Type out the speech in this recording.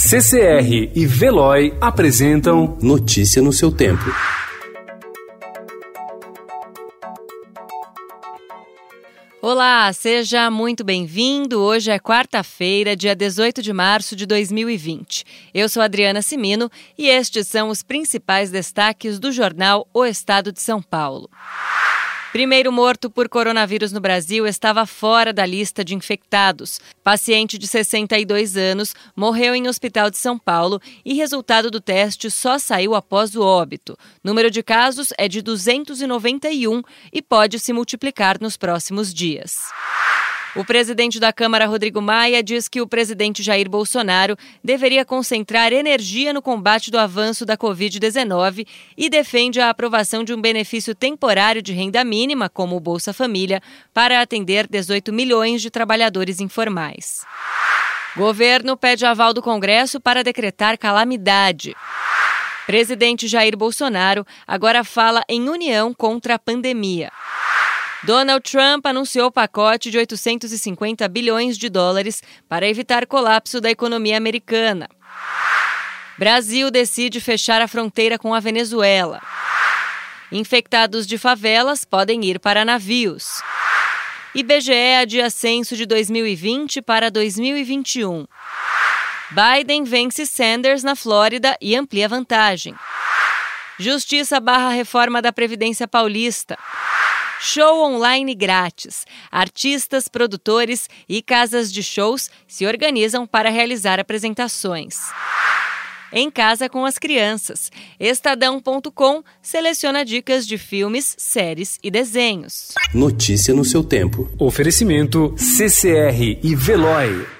CCR e Veloy apresentam Notícia no seu tempo. Olá, seja muito bem-vindo. Hoje é quarta-feira, dia 18 de março de 2020. Eu sou Adriana Simino e estes são os principais destaques do jornal O Estado de São Paulo. Primeiro morto por coronavírus no Brasil estava fora da lista de infectados. Paciente de 62 anos morreu em hospital de São Paulo e resultado do teste só saiu após o óbito. Número de casos é de 291 e pode se multiplicar nos próximos dias. O presidente da Câmara, Rodrigo Maia, diz que o presidente Jair Bolsonaro deveria concentrar energia no combate do avanço da Covid-19 e defende a aprovação de um benefício temporário de renda mínima, como o Bolsa Família, para atender 18 milhões de trabalhadores informais. Governo pede aval do Congresso para decretar calamidade. Presidente Jair Bolsonaro agora fala em união contra a pandemia. Donald Trump anunciou pacote de 850 bilhões de dólares para evitar colapso da economia americana. Brasil decide fechar a fronteira com a Venezuela. Infectados de favelas podem ir para navios. IBGE adia censo de 2020 para 2021. Biden vence Sanders na Flórida e amplia vantagem. Justiça barra reforma da Previdência Paulista. Show online grátis. Artistas, produtores e casas de shows se organizam para realizar apresentações. Em casa com as crianças. Estadão.com seleciona dicas de filmes, séries e desenhos. Notícia no seu tempo. Oferecimento CCR e Veloy.